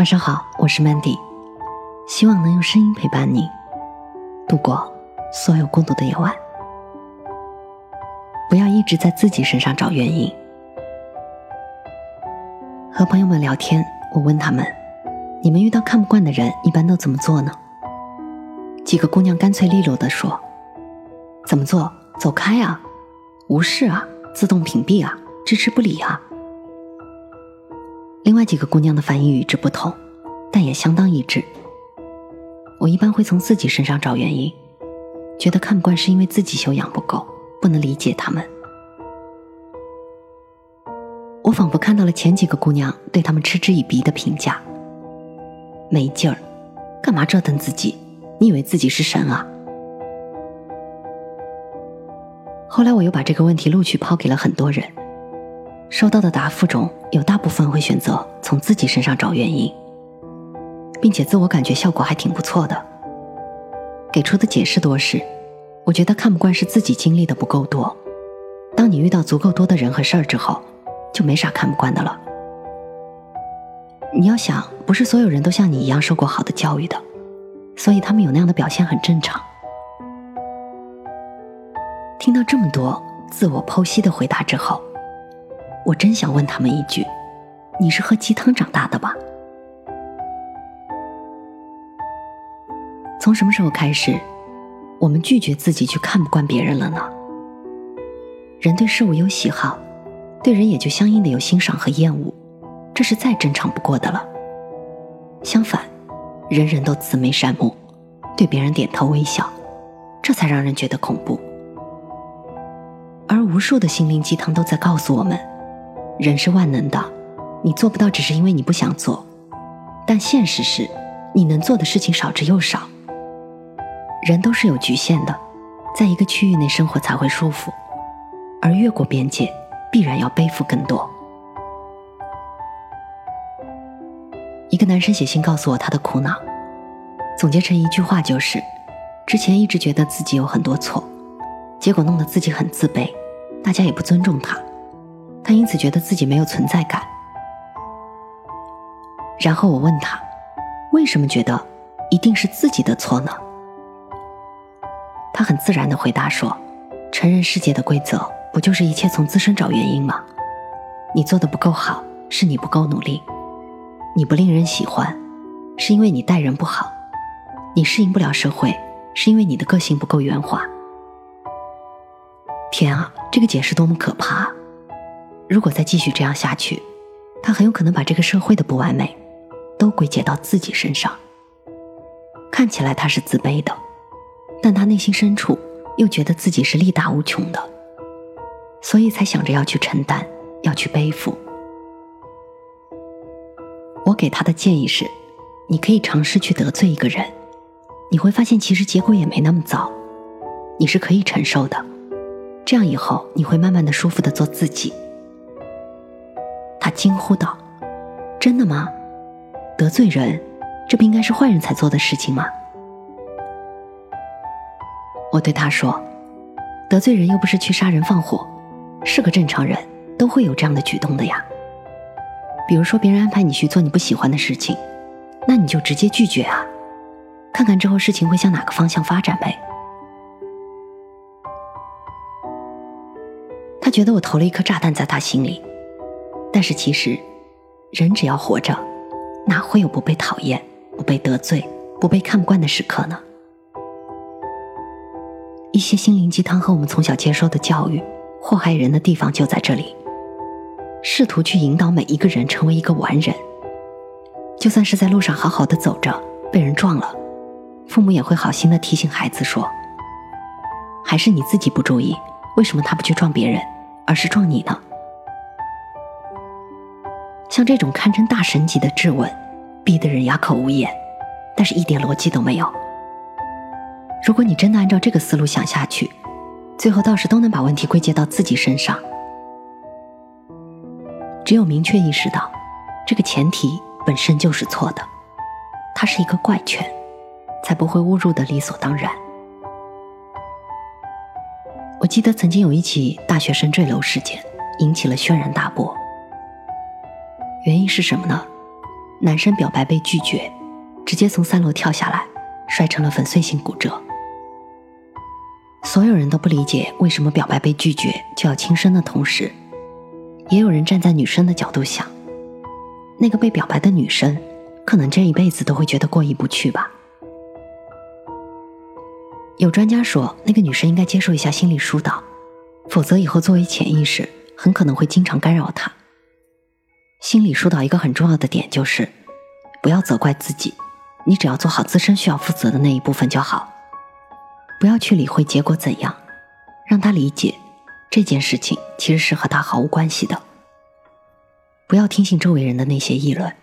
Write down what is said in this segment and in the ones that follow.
晚上好，我是 Mandy，希望能用声音陪伴你度过所有孤独的夜晚。不要一直在自己身上找原因。和朋友们聊天，我问他们：“你们遇到看不惯的人，一般都怎么做呢？”几个姑娘干脆利落地说：“怎么做？走开啊，无视啊，自动屏蔽啊，置之不理啊。”另外几个姑娘的反应与之不同，但也相当一致。我一般会从自己身上找原因，觉得看不惯是因为自己修养不够，不能理解他们。我仿佛看到了前几个姑娘对他们嗤之以鼻的评价：没劲儿，干嘛折腾自己？你以为自己是神啊？后来我又把这个问题陆续抛给了很多人。收到的答复中有大部分会选择从自己身上找原因，并且自我感觉效果还挺不错的。给出的解释多是，我觉得看不惯是自己经历的不够多。当你遇到足够多的人和事儿之后，就没啥看不惯的了。你要想，不是所有人都像你一样受过好的教育的，所以他们有那样的表现很正常。听到这么多自我剖析的回答之后。我真想问他们一句：“你是喝鸡汤长大的吧？”从什么时候开始，我们拒绝自己去看不惯别人了呢？人对事物有喜好，对人也就相应的有欣赏和厌恶，这是再正常不过的了。相反，人人都慈眉善目，对别人点头微笑，这才让人觉得恐怖。而无数的心灵鸡汤都在告诉我们。人是万能的，你做不到只是因为你不想做，但现实是，你能做的事情少之又少。人都是有局限的，在一个区域内生活才会舒服，而越过边界，必然要背负更多。一个男生写信告诉我他的苦恼，总结成一句话就是：之前一直觉得自己有很多错，结果弄得自己很自卑，大家也不尊重他。他因此觉得自己没有存在感。然后我问他，为什么觉得一定是自己的错呢？他很自然的回答说：“承认世界的规则，不就是一切从自身找原因吗？你做的不够好，是你不够努力；你不令人喜欢，是因为你待人不好；你适应不了社会，是因为你的个性不够圆滑。”天啊，这个解释多么可怕！如果再继续这样下去，他很有可能把这个社会的不完美都归结到自己身上。看起来他是自卑的，但他内心深处又觉得自己是力大无穷的，所以才想着要去承担，要去背负。我给他的建议是：你可以尝试去得罪一个人，你会发现其实结果也没那么糟，你是可以承受的。这样以后你会慢慢的舒服的做自己。惊呼道：“真的吗？得罪人，这不应该是坏人才做的事情吗？”我对他说：“得罪人又不是去杀人放火，是个正常人都会有这样的举动的呀。比如说别人安排你去做你不喜欢的事情，那你就直接拒绝啊，看看之后事情会向哪个方向发展呗。”他觉得我投了一颗炸弹在他心里。但是其实，人只要活着，哪会有不被讨厌、不被得罪、不被看不惯的时刻呢？一些心灵鸡汤和我们从小接受的教育，祸害人的地方就在这里。试图去引导每一个人成为一个完人，就算是在路上好好的走着，被人撞了，父母也会好心的提醒孩子说：“还是你自己不注意，为什么他不去撞别人，而是撞你呢？”像这种堪称大神级的质问，逼得人哑口无言，但是一点逻辑都没有。如果你真的按照这个思路想下去，最后倒是都能把问题归结到自己身上。只有明确意识到这个前提本身就是错的，它是一个怪圈，才不会误入的理所当然。我记得曾经有一起大学生坠楼事件，引起了轩然大波。原因是什么呢？男生表白被拒绝，直接从三楼跳下来，摔成了粉碎性骨折。所有人都不理解为什么表白被拒绝就要轻生的同时，也有人站在女生的角度想，那个被表白的女生，可能这一辈子都会觉得过意不去吧。有专家说，那个女生应该接受一下心理疏导，否则以后作为潜意识，很可能会经常干扰她。心理疏导一个很重要的点就是，不要责怪自己，你只要做好自身需要负责的那一部分就好。不要去理会结果怎样，让他理解这件事情其实是和他毫无关系的。不要听信周围人的那些议论，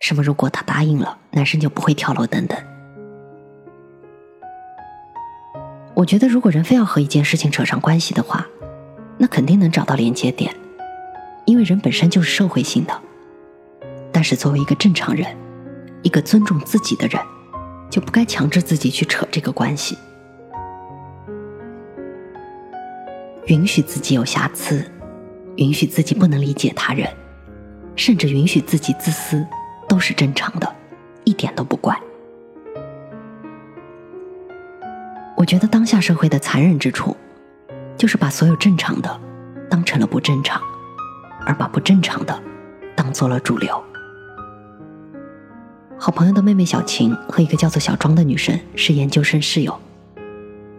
什么如果他答应了，男生就不会跳楼等等。我觉得，如果人非要和一件事情扯上关系的话，那肯定能找到连接点，因为人本身就是社会性的。但是，作为一个正常人，一个尊重自己的人，就不该强制自己去扯这个关系。允许自己有瑕疵，允许自己不能理解他人，甚至允许自己自私，都是正常的，一点都不怪。我觉得当下社会的残忍之处，就是把所有正常的当成了不正常，而把不正常的当做了主流。好朋友的妹妹小晴和一个叫做小庄的女生是研究生室友，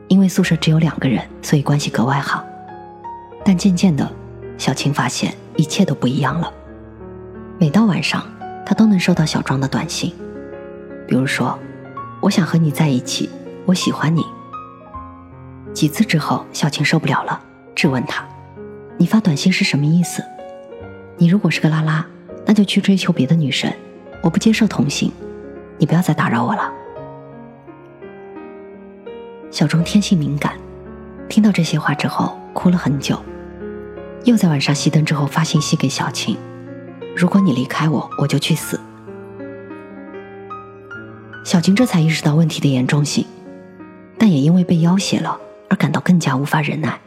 因为宿舍只有两个人，所以关系格外好。但渐渐的，小晴发现一切都不一样了。每到晚上，她都能收到小庄的短信，比如说：“我想和你在一起，我喜欢你。”几次之后，小晴受不了了，质问他：“你发短信是什么意思？你如果是个拉拉，那就去追求别的女生，我不接受同性，你不要再打扰我了。”小钟天性敏感，听到这些话之后，哭了很久。又在晚上熄灯之后发信息给小青：“如果你离开我，我就去死。”小青这才意识到问题的严重性，但也因为被要挟了而感到更加无法忍耐。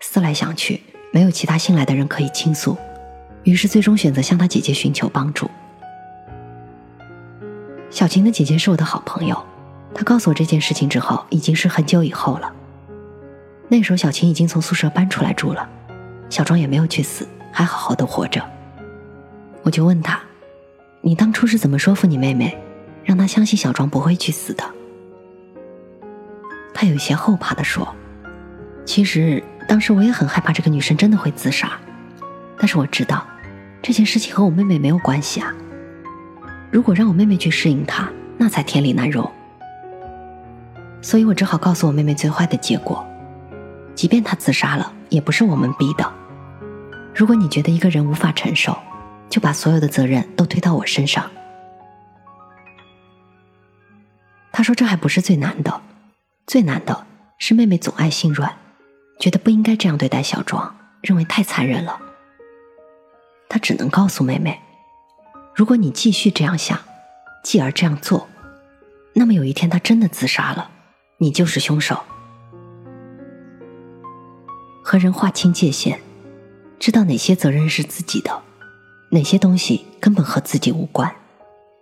思来想去，没有其他信赖的人可以倾诉，于是最终选择向他姐姐寻求帮助。小晴的姐姐是我的好朋友，她告诉我这件事情之后，已经是很久以后了。那时候小晴已经从宿舍搬出来住了。小庄也没有去死，还好好的活着。我就问他：“你当初是怎么说服你妹妹，让她相信小庄不会去死的？”他有些后怕的说：“其实当时我也很害怕这个女生真的会自杀，但是我知道这件事情和我妹妹没有关系啊。如果让我妹妹去适应她，那才天理难容。所以我只好告诉我妹妹最坏的结果，即便她自杀了，也不是我们逼的。”如果你觉得一个人无法承受，就把所有的责任都推到我身上。他说：“这还不是最难的，最难的是妹妹总爱心软，觉得不应该这样对待小庄，认为太残忍了。他只能告诉妹妹：如果你继续这样想，继而这样做，那么有一天他真的自杀了，你就是凶手。和人划清界限。”知道哪些责任是自己的，哪些东西根本和自己无关，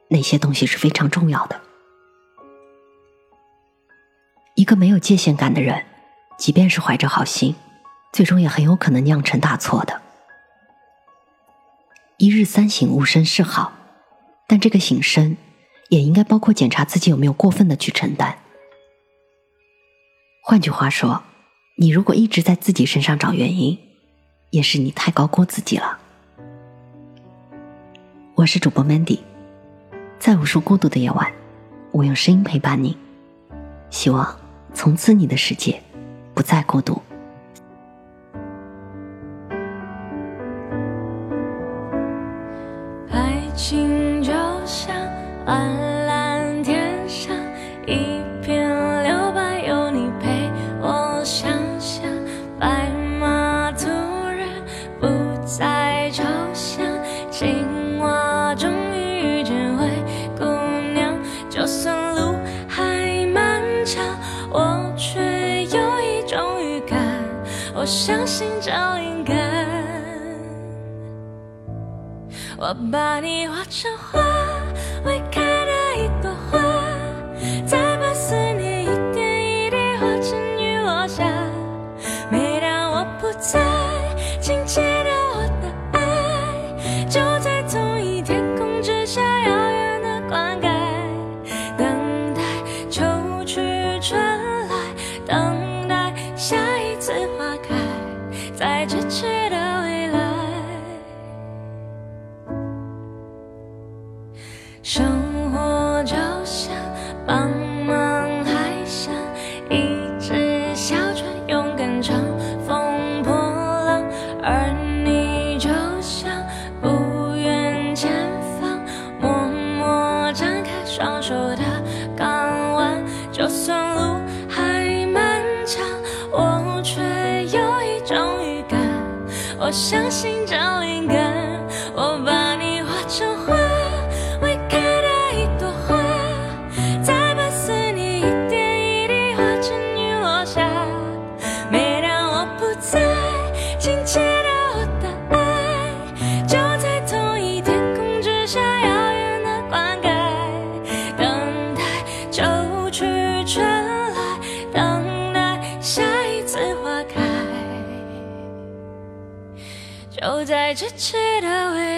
哪些东西是非常重要的。一个没有界限感的人，即便是怀着好心，最终也很有可能酿成大错的。一日三省吾身是好，但这个省身也应该包括检查自己有没有过分的去承担。换句话说，你如果一直在自己身上找原因。也是你太高估自己了。我是主播 Mandy，在无数孤独的夜晚，我用声音陪伴你，希望从此你的世界不再孤独。青蛙终于遇见灰姑娘就算路还漫长我却有一种预感。我相信这灵感我把你画成花。生活就像茫茫海上一只小船勇敢乘风破浪而你就像不远前方默默张开双手的港湾就算路还漫长我却有一种预感我相信这灵感 Chết 道